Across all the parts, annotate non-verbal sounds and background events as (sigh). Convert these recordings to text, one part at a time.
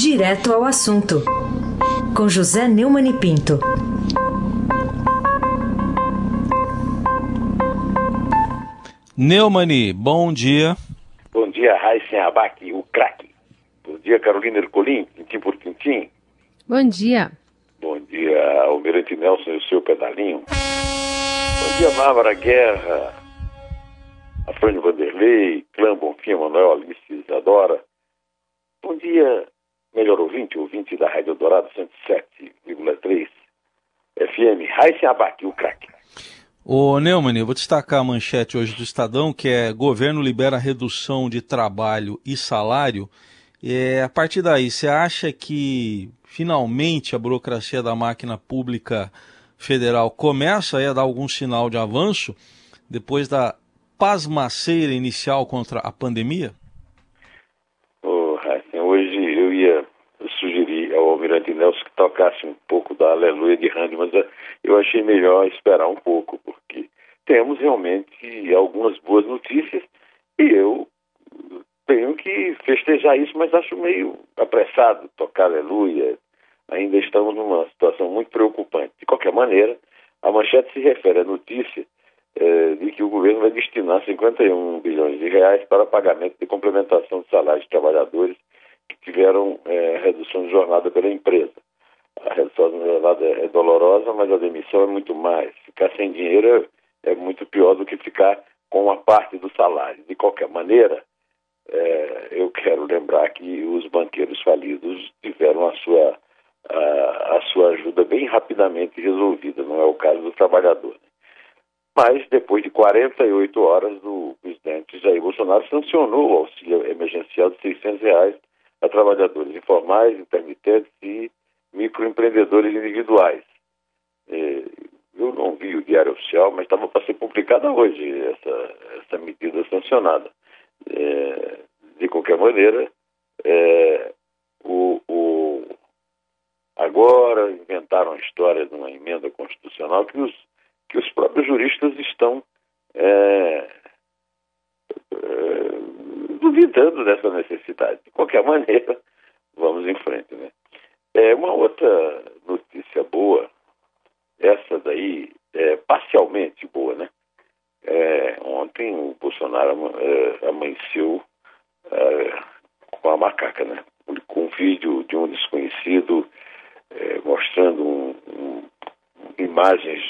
Direto ao assunto, com José Neumann e Pinto. Neumani, bom dia. Bom dia, Raíssen Abac, o craque. Bom dia, Carolina Ercolim, tintim por tintim. Bom dia. Bom dia, Almirante Nelson e o seu pedalinho. Bom dia, Bárbara Guerra, Afrânio Vanderlei, Clã Bonfim, Manuel Alice Isadora. Bom dia, melhor ouvinte, ouvinte da Rádio Dourado 107,3 FM. Raíssen Abac, o craque. Ô Neumann, eu vou destacar a manchete hoje do Estadão, que é governo libera redução de trabalho e salário. É, a partir daí, você acha que finalmente a burocracia da máquina pública federal começa a dar algum sinal de avanço depois da pasmaceira inicial contra a pandemia? Oh, assim, hoje eu ia sugerir ao Almirante Nelson que tocasse um pouco da Aleluia de Randy, mas eh, eu achei melhor esperar um pouco, porque temos realmente algumas boas notícias e eu tenho que festejar isso, mas acho meio apressado tocar Aleluia. Ainda estamos numa situação muito preocupante. De qualquer maneira, a manchete se refere à notícia eh, de que o governo vai destinar 51 bilhões de reais para pagamento de complementação de salários de trabalhadores que tiveram eh, redução de jornada pela empresa. A redução de jornada é dolorosa, mas a demissão é muito mais. Ficar sem dinheiro é, é muito pior do que ficar com uma parte do salário. De qualquer maneira, é, eu quero lembrar que os banqueiros falidos tiveram a sua, a, a, sua ajuda bem rapidamente resolvida, não é o caso do trabalhador. Mas, depois de 48 horas, o presidente Jair Bolsonaro sancionou o auxílio emergencial de 600 reais a trabalhadores informais, intermitentes e microempreendedores individuais. É, eu não vi o diário oficial, mas estava para ser publicada hoje essa, essa medida sancionada. É, de qualquer maneira, é, o, o, agora inventaram a história de uma emenda constitucional que os, que os próprios juristas estão é, é duvidando dessa necessidade. De qualquer (laughs) maneira, vamos em frente. Né? É, uma outra notícia boa, essa daí é parcialmente boa, né? É, ontem o Bolsonaro é, amanheceu é, com a macaca, né? Com um vídeo de um desconhecido é, mostrando um, um, imagens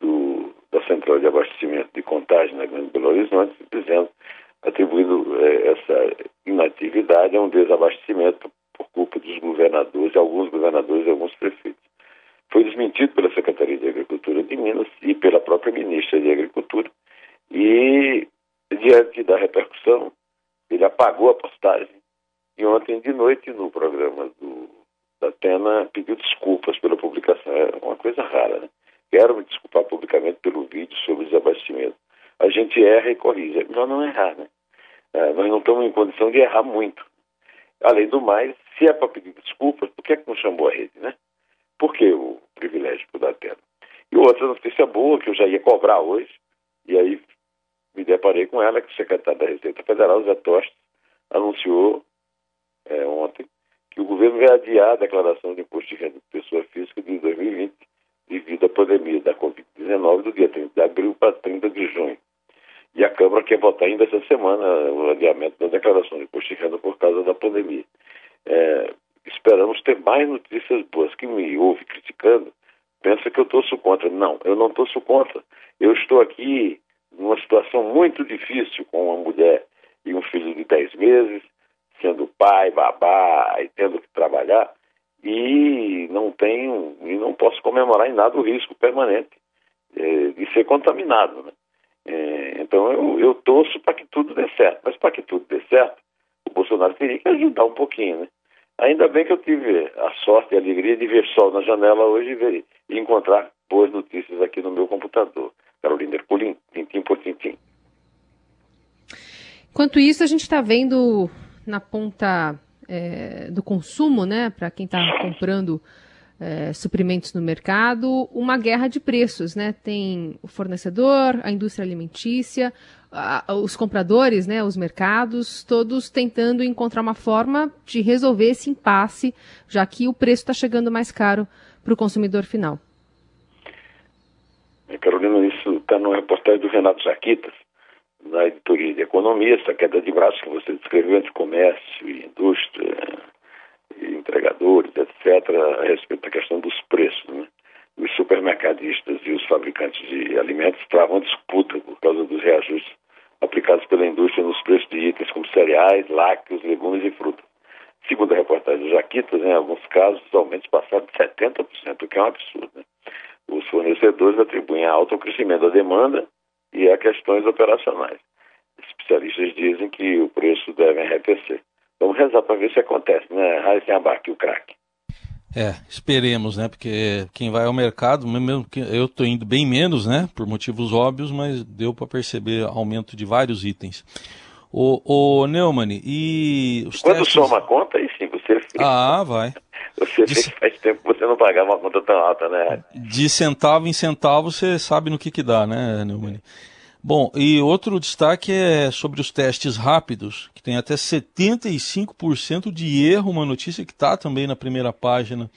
do, da central de abastecimento de contagem na Grande Belo Horizonte, dizendo, atribuindo é, essa inatividade a um desabastecimento por culpa dos governadores, alguns governadores e alguns prefeitos. Foi desmentido pela Secretaria de Agricultura de Minas e pela própria ministra de Agricultura. E, diante da repercussão, ele apagou a postagem. E ontem de noite, no programa do, da Atena, pediu desculpas pela publicação. É uma coisa rara, né? Quero me desculpar publicamente pelo vídeo sobre desabastecimento. A gente erra e corrige. É melhor não errar, né? É, nós não estamos em condição de errar muito. Além do mais, se é para pedir desculpas, por que, é que não chamou a rede, né? Por que o privilégio por dar terra? E outra notícia boa que eu já ia cobrar hoje, e aí me deparei com ela, que o secretário da Receita Federal, Zé Tostes, anunciou é, ontem que o governo vai adiar a declaração de imposto de renda de pessoa física de 2020 devido à pandemia da Covid-19 do dia 30 de abril para 30 de junho. E a Câmara quer votar ainda essa semana o adiamento da declaração de imposto de renda por causa da pandemia. É, esperamos ter mais notícias boas. Quem me ouve criticando pensa que eu torço contra. Não, eu não torço contra. Eu estou aqui numa situação muito difícil com uma mulher e um filho de 10 meses, sendo pai, babá e tendo que trabalhar, e não tenho, e não posso comemorar em nada o risco permanente é, de ser contaminado. Né? É, então eu, eu torço para que tudo dê certo, mas para que tudo dê certo, o Bolsonaro teria que ajudar um pouquinho, né? Ainda bem que eu tive a sorte e a alegria de ver sol na janela hoje e, ver, e encontrar boas notícias aqui no meu computador. Carolina Ercolim, tintim por tintim. Enquanto isso, a gente está vendo na ponta é, do consumo, né, para quem está comprando é, suprimentos no mercado, uma guerra de preços, né? Tem o fornecedor, a indústria alimentícia, a, os compradores, né, os mercados, todos tentando encontrar uma forma de resolver esse impasse, já que o preço está chegando mais caro para o consumidor final. Carolina, isso está no reportagem do Renato Jaquitas, na editoria de Economia, essa queda de braços que você descreveu entre comércio e indústria, entregadores, etc., a respeito da questão dos preços. Né? Os supermercadistas e os fabricantes de alimentos travam disputa por causa dos reajustes aplicados pela indústria nos preços de itens como cereais, lácteos, legumes e frutas. Segundo a reportagem do Jaquitas, em alguns casos, os aumentos passaram de 70%, o que é um absurdo. Né? Os fornecedores atribuem alto ao crescimento da demanda e a questões operacionais. Especialistas dizem que o preço deve arrefecer. Vamos rezar para ver se acontece, né? Raíssen Abac, o craque. É, esperemos, né? Porque quem vai ao mercado, mesmo que eu estou indo bem menos, né? Por motivos óbvios, mas deu para perceber aumento de vários itens. O, o Neumann, e os Quando testes... soma a conta, aí sim, você fica. Ah, vai. (laughs) Você de... que faz tempo que você não pagava uma conta tão alta, né? De centavo em centavo, você sabe no que que dá, né, Neumann? Bom, e outro destaque é sobre os testes rápidos, que tem até 75% de erro, uma notícia que está também na primeira página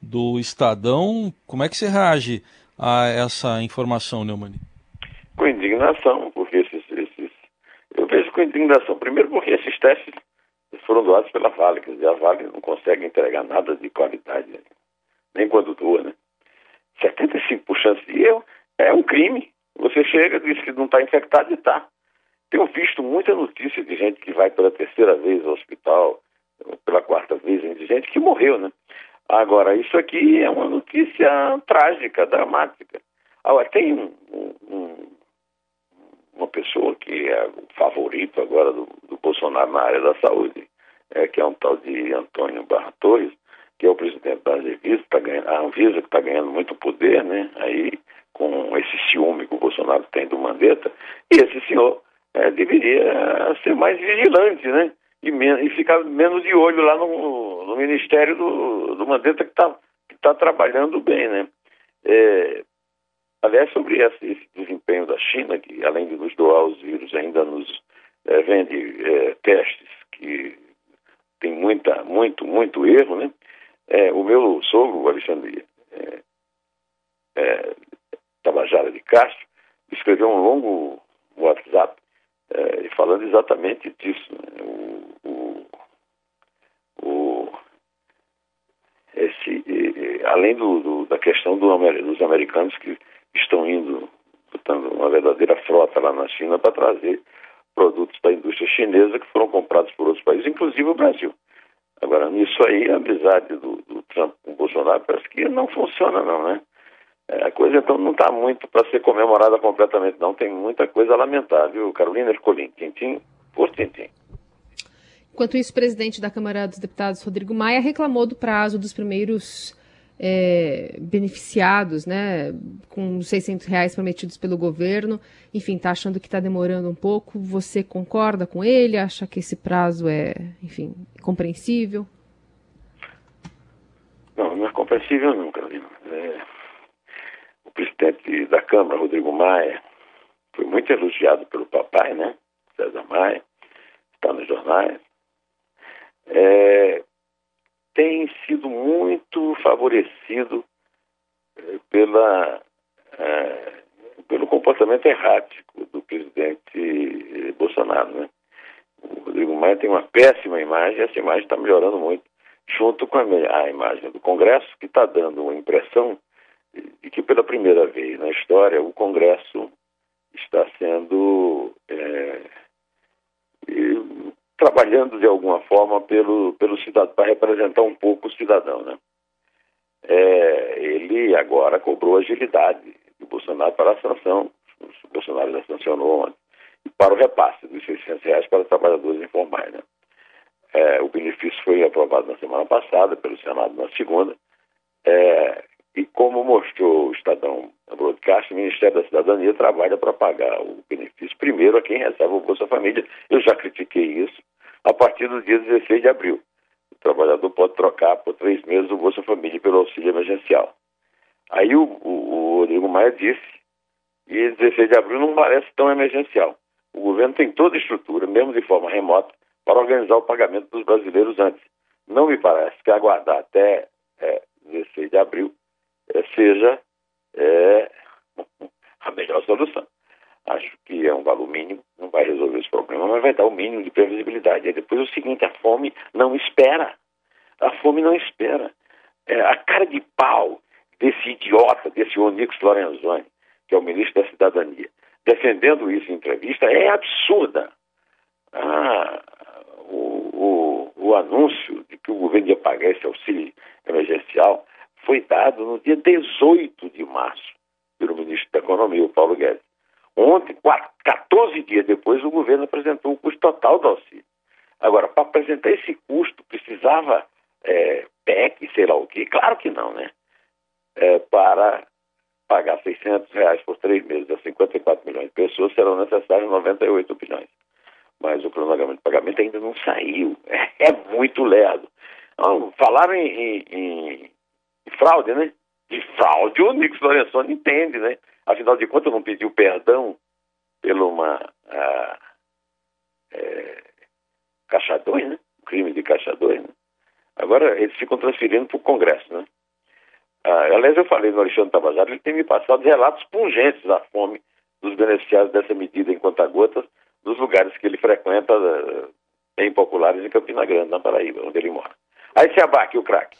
do Estadão. Como é que você reage a essa informação, Neumann? Com indignação, porque esses, esses, eu vejo com indignação. Primeiro porque esses testes foram doados pela Vale, quer dizer, a Vale não consegue entregar nada de qualidade, nem quando doa, né? 75% de erro é um crime. Você chega, diz que não está infectado e está. Tenho visto muita notícia de gente que vai pela terceira vez ao hospital, pela quarta vez, de gente que morreu, né? Agora, isso aqui é uma notícia trágica, dramática. Agora, tem um, um, uma pessoa que é o favorito agora do, do Bolsonaro na área da saúde, é, que é um tal de Antônio Barra Torres, que é o presidente da Anvisa, tá ganhando, que está ganhando muito poder, né? Aí com esse ciúme que o Bolsonaro tem do Mandetta, esse senhor é, deveria ser mais vigilante, né? E, e, ficar menos de olho lá no, no Ministério do, do Mandetta que está que tá trabalhando bem, né? É, aliás, sobre esse, esse, desempenho da China, que além de nos doar os vírus, ainda nos é, vende é, testes que tem muita, muito, muito erro, né? É, o meu sogro, o Alexandre é, é, Tabajara de Castro, escreveu um longo WhatsApp é, falando exatamente disso. Né? O, o, o, esse, e, além do, do, da questão do, dos americanos que estão indo, botando uma verdadeira frota lá na China para trazer produtos da indústria chinesa que foram comprados por outros países, inclusive o Brasil. Agora, nisso aí, a amizade do, do Trump com o Bolsonaro parece que não funciona, não, né? É, a coisa então não está muito para ser comemorada completamente, não. Tem muita coisa a lamentar, viu, Carolina Ercolim? Tintim por tintim. Enquanto isso, o presidente da Câmara dos Deputados, Rodrigo Maia, reclamou do prazo dos primeiros é, beneficiados, né, com os 600 reais prometidos pelo governo. Enfim, está achando que está demorando um pouco. Você concorda com ele? Acha que esse prazo é, enfim, compreensível? Não, não é compreensível não, Carolina. É presidente da Câmara, Rodrigo Maia, foi muito elogiado pelo papai, né? César Maia, está nos jornais. É, tem sido muito favorecido é, pela, é, pelo comportamento errático do presidente Bolsonaro, né? O Rodrigo Maia tem uma péssima imagem, essa imagem está melhorando muito, junto com a, a imagem do Congresso, que está dando uma impressão de que pela primeira vez na história o Congresso está sendo é, trabalhando de alguma forma pelo, pelo cidadão, para representar um pouco o cidadão. Né? É, ele agora cobrou agilidade do Bolsonaro para a sanção, o Bolsonaro já sancionou ontem, para o repasse dos 600 reais para trabalhadores informais. Né? É, o benefício foi aprovado na semana passada pelo Senado na segunda. É, e mostrou o Estadão Broadcast, o Ministério da Cidadania trabalha para pagar o benefício primeiro a quem recebe o Bolsa Família. Eu já critiquei isso a partir do dia 16 de abril. trabalhador pode trocar por três meses o Bolsa Família pelo auxílio emergencial. Aí o, o, o Rodrigo Maia disse, e 16 de abril não parece tão emergencial. O governo tem toda a estrutura, mesmo de forma remota, para organizar o pagamento dos brasileiros antes. Não me parece que aguardar até é, 16 de abril seja é, a melhor solução. Acho que é um valor mínimo, não vai resolver esse problema, mas vai dar o mínimo de previsibilidade. E depois o seguinte, a fome não espera. A fome não espera. É, a cara de pau desse idiota, desse Onix Lorenzoni, que é o ministro da Cidadania, defendendo isso em entrevista, é absurda. Ah, o, o, o anúncio de que o governo ia pagar esse auxílio emergencial foi dado no dia 18 de março pelo ministro da Economia, o Paulo Guedes. Ontem, 14 dias depois, o governo apresentou o custo total do auxílio. Agora, para apresentar esse custo, precisava é, PEC, sei lá o quê? Claro que não, né? É, para pagar 600 reais por três meses a 54 milhões de pessoas, serão necessários 98 bilhões. Mas o cronograma de pagamento ainda não saiu. (laughs) É, muito lerdo. Então, falaram em, em, em, fraude, né? De fraude, o Nix Lorenzoni entende, né? Afinal de contas, não pediu perdão pelo uma a, é, Caixa 2, né? crime de Caixa 2, né? Agora eles ficam transferindo para o Congresso, né? Ah, aliás, eu falei no Alexandre Tabajara, ele tem me passado relatos pungentes da fome dos beneficiários dessa medida em conta-gotas nos lugares que ele frequenta, eh, bem populares em Campina Grande, na Paraíba, onde ele mora. Aí se abaque o craque.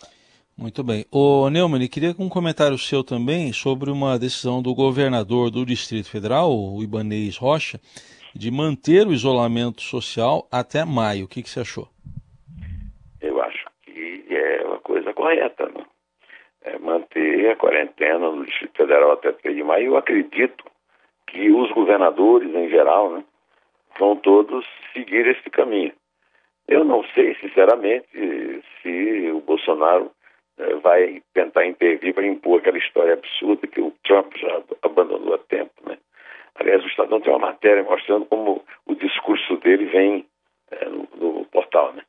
Muito bem. O Neumann, queria um comentário seu também sobre uma decisão do governador do Distrito Federal, o Ibanês Rocha, de manter o isolamento social até maio. O que, que você achou? Eu acho que é uma coisa correta, né? É manter a quarentena no Distrito Federal até 3 de maio. Eu acredito que os governadores, em geral, né, vão todos seguir esse caminho. Eu não sei, sinceramente, se o Bolsonaro vai tentar intervir para impor aquela história absurda que o Trump já abandonou há tempo. Né? Aliás, o Estadão tem uma matéria mostrando como o discurso dele vem é, no, no, portal, né?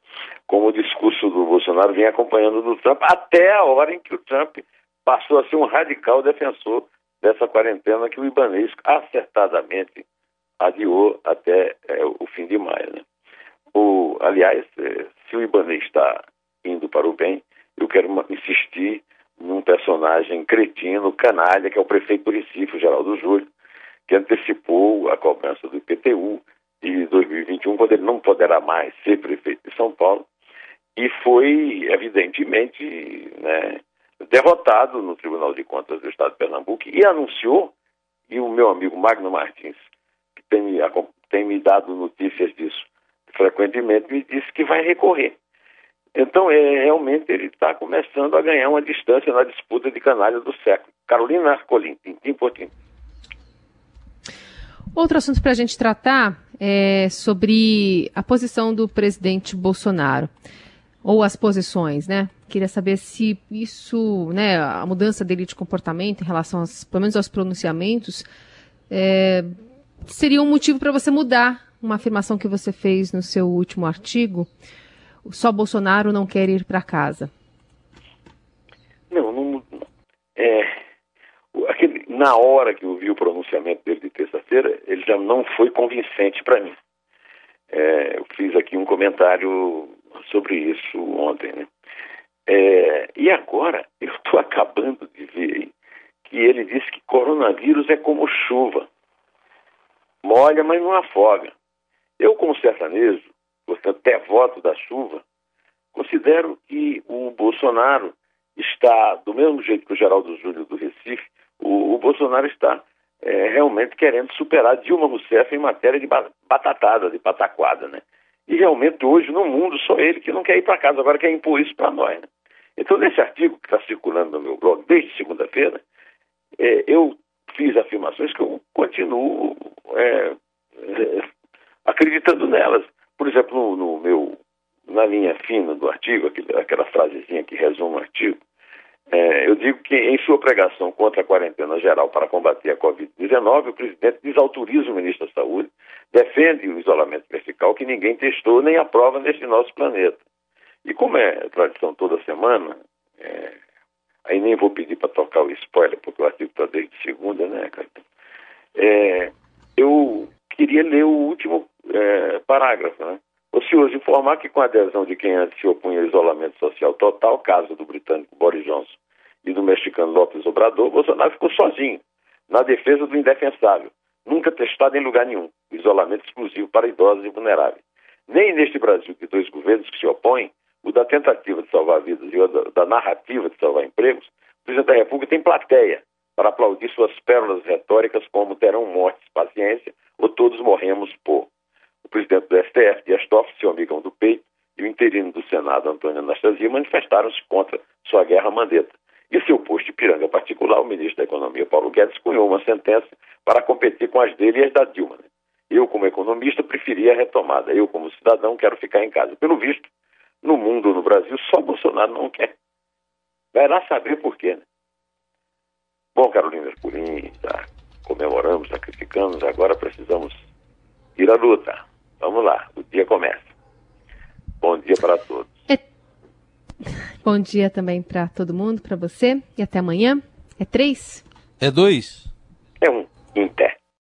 como o discurso do Bolsonaro vem acompanhando do Trump até a hora em que o Trump passou a ser um radical defensor dessa quarentena que o Ibanês acertadamente adiou até é, o fim de maio. Né? O, aliás, se o Ibanês está indo para o bem, eu quero insistir num personagem cretino, canalha, que é o prefeito do Recife, Geraldo Júlio, que antecipou a cobrança do IPTU de 2021, quando ele não poderá mais ser prefeito de São Paulo, e foi, evidentemente, né, derrotado no Tribunal de Contas do Estado de Pernambuco e anunciou, e o meu amigo Magno Martins, que tem tem me dado notícias disso frequentemente, me disse que vai recorrer. Então, é, realmente, ele está começando a ganhar uma distância na disputa de canalha do século. Carolina Arcolim, tintim por tintim. Outro assunto para a gente tratar é sobre a posição do presidente Bolsonaro, ou as posições, né? Queria saber se isso, né, a mudança dele de comportamento em relação, aos, pelo menos aos pronunciamentos, é, seria um motivo para você mudar uma afirmação que você fez no seu último artigo, só Bolsonaro não quer ir para casa? Não, não. É, aquele, na hora que eu vi o pronunciamento dele de terça-feira, ele já não foi convincente para mim. É, eu fiz aqui um comentário sobre isso ontem, né? É, e agora eu estou (laughs) acabando de ver que ele disse que coronavírus é como chuva. Molha, mas não afoga. Eu, como sertanejo, portanto, devoto da chuva, considero que o Bolsonaro está, do mesmo jeito que o Geraldo Júlio do Recife, o, o Bolsonaro está é, realmente querendo superar Dilma Rousseff em matéria de batatada, de pataquada, né? E realmente hoje no mundo só ele que não quer ir para casa, agora quer impor isso para nós. Né? Então, nesse artigo que está circulando no meu blog desde segunda-feira, é, eu fiz afirmações que eu continuo é, é acreditando nelas. Por exemplo, no, no meu, na linha fina do artigo, aquela frasezinha que resume o artigo, é, eu digo que em sua pregação contra a quarentena geral para combater a Covid-19, o presidente desautoriza o ministro da Saúde, defende o isolamento vertical que ninguém testou nem aprova neste nosso planeta. E como é tradição toda semana, é, aí nem vou pedir para tocar o spoiler, porque o artigo está desde segunda, né, Caetano? É, eu queria ler o último é, parágrafo, né? Ocioso informar que com a adesão de quem antes se opunha ao isolamento social total, caso do britânico Boris Johnson e do mexicano López Obrador, Bolsonaro ficou sozinho na defesa do indefensável, nunca testado em lugar nenhum, isolamento exclusivo para idosos e vulneráveis. Nem neste Brasil de dois governos que se opõem, o da tentativa de salvar vidas e o da, da narrativa de salvar empregos, o presidente da República tem plateia para aplaudir suas pérolas retóricas como terão mortes, paciência ou todos morremos por. O presidente do STF, Dias Toffoli, seu amigão do peito, e o interino do Senado, Antônio Anastasia, manifestaram-se contra sua guerra mandeta. E seu posto de piranga particular, o ministro da Economia, Paulo Guedes, cunhou uma sentença para competir com as dele e as da Dilma. Né? Eu, como economista, preferia a retomada. Eu, como cidadão, quero ficar em casa. Pelo visto, no mundo, no Brasil, só Bolsonaro não quer. Vai lá saber por quê, né? Bom, Carolina Ercolim, já comemoramos, sacrificamos, agora precisamos ir à luta. Vamos lá, o dia começa. Bom dia para todos. É... Bom dia também para todo mundo, para você, e até amanhã. É três? É dois? É um, em pé.